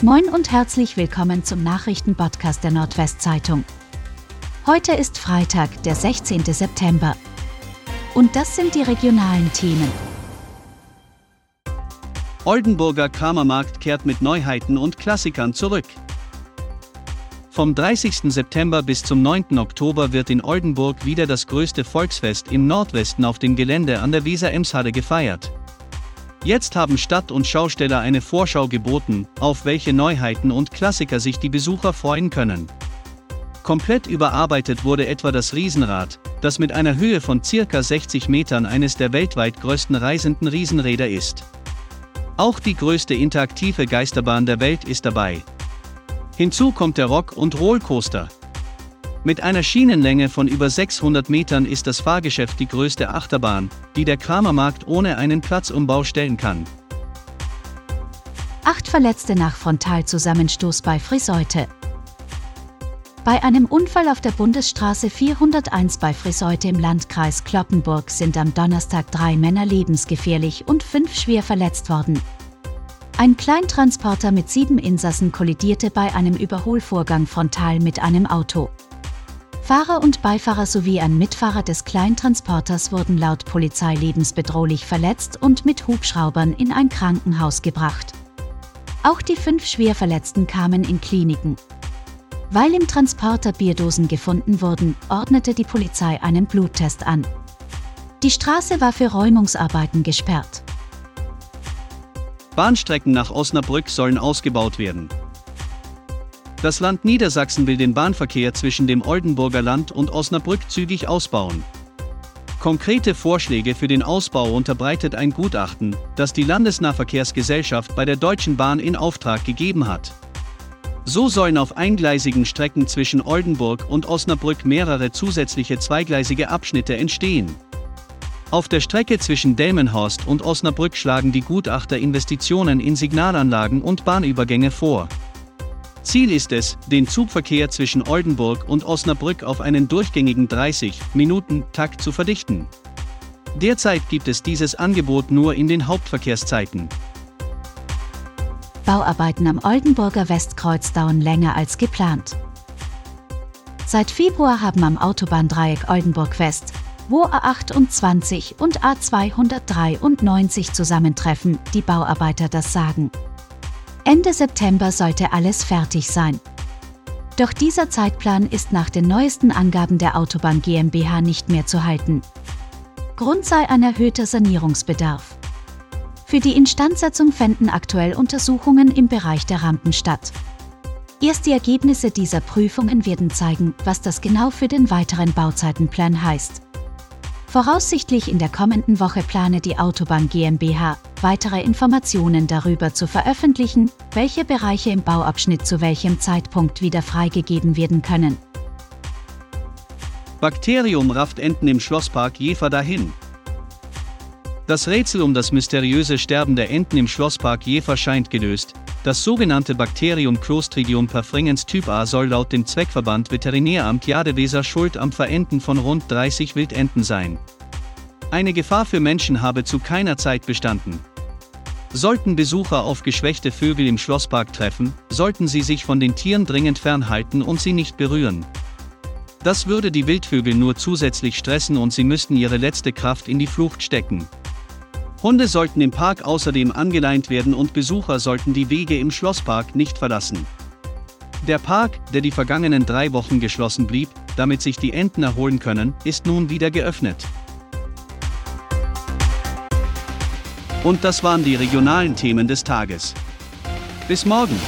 Moin und herzlich willkommen zum Nachrichtenpodcast der Nordwestzeitung. Heute ist Freitag, der 16. September. Und das sind die regionalen Themen. Oldenburger Kramermarkt kehrt mit Neuheiten und Klassikern zurück. Vom 30. September bis zum 9. Oktober wird in Oldenburg wieder das größte Volksfest im Nordwesten auf dem Gelände an der Weser-Emshalle gefeiert. Jetzt haben Stadt und Schausteller eine Vorschau geboten, auf welche Neuheiten und Klassiker sich die Besucher freuen können. Komplett überarbeitet wurde etwa das Riesenrad, das mit einer Höhe von circa 60 Metern eines der weltweit größten reisenden Riesenräder ist. Auch die größte interaktive Geisterbahn der Welt ist dabei. Hinzu kommt der Rock- und Rollcoaster. Mit einer Schienenlänge von über 600 Metern ist das Fahrgeschäft die größte Achterbahn, die der Kramermarkt ohne einen Platzumbau stellen kann. Acht Verletzte nach Frontalzusammenstoß bei Friseute. Bei einem Unfall auf der Bundesstraße 401 bei Friseute im Landkreis Cloppenburg sind am Donnerstag drei Männer lebensgefährlich und fünf schwer verletzt worden. Ein Kleintransporter mit sieben Insassen kollidierte bei einem Überholvorgang frontal mit einem Auto. Fahrer und Beifahrer sowie ein Mitfahrer des Kleintransporters wurden laut Polizei lebensbedrohlich verletzt und mit Hubschraubern in ein Krankenhaus gebracht. Auch die fünf Schwerverletzten kamen in Kliniken. Weil im Transporter Bierdosen gefunden wurden, ordnete die Polizei einen Bluttest an. Die Straße war für Räumungsarbeiten gesperrt. Bahnstrecken nach Osnabrück sollen ausgebaut werden. Das Land Niedersachsen will den Bahnverkehr zwischen dem Oldenburger Land und Osnabrück zügig ausbauen. Konkrete Vorschläge für den Ausbau unterbreitet ein Gutachten, das die Landesnahverkehrsgesellschaft bei der Deutschen Bahn in Auftrag gegeben hat. So sollen auf eingleisigen Strecken zwischen Oldenburg und Osnabrück mehrere zusätzliche zweigleisige Abschnitte entstehen. Auf der Strecke zwischen Delmenhorst und Osnabrück schlagen die Gutachter Investitionen in Signalanlagen und Bahnübergänge vor. Ziel ist es, den Zugverkehr zwischen Oldenburg und Osnabrück auf einen durchgängigen 30-Minuten-Takt zu verdichten. Derzeit gibt es dieses Angebot nur in den Hauptverkehrszeiten. Bauarbeiten am Oldenburger Westkreuz dauern länger als geplant. Seit Februar haben am Autobahndreieck Oldenburg West, wo A28 und A293 zusammentreffen, die Bauarbeiter das sagen. Ende September sollte alles fertig sein. Doch dieser Zeitplan ist nach den neuesten Angaben der Autobahn GmbH nicht mehr zu halten. Grund sei ein erhöhter Sanierungsbedarf. Für die Instandsetzung fänden aktuell Untersuchungen im Bereich der Rampen statt. Erst die Ergebnisse dieser Prüfungen werden zeigen, was das genau für den weiteren Bauzeitenplan heißt. Voraussichtlich in der kommenden Woche plane die Autobahn GmbH, weitere Informationen darüber zu veröffentlichen, welche Bereiche im Bauabschnitt zu welchem Zeitpunkt wieder freigegeben werden können. Bakterium rafft Enten im Schlosspark Jever dahin. Das Rätsel um das mysteriöse Sterben der Enten im Schlosspark Jever scheint gelöst, das sogenannte Bakterium Clostridium perfringens Typ A soll laut dem Zweckverband Veterinäramt Jadeweser schuld am Verenden von rund 30 Wildenten sein. Eine Gefahr für Menschen habe zu keiner Zeit bestanden. Sollten Besucher auf geschwächte Vögel im Schlosspark treffen, sollten sie sich von den Tieren dringend fernhalten und sie nicht berühren. Das würde die Wildvögel nur zusätzlich stressen und sie müssten ihre letzte Kraft in die Flucht stecken. Hunde sollten im Park außerdem angeleint werden und Besucher sollten die Wege im Schlosspark nicht verlassen. Der Park, der die vergangenen drei Wochen geschlossen blieb, damit sich die Enten erholen können, ist nun wieder geöffnet. Und das waren die regionalen Themen des Tages. Bis morgen!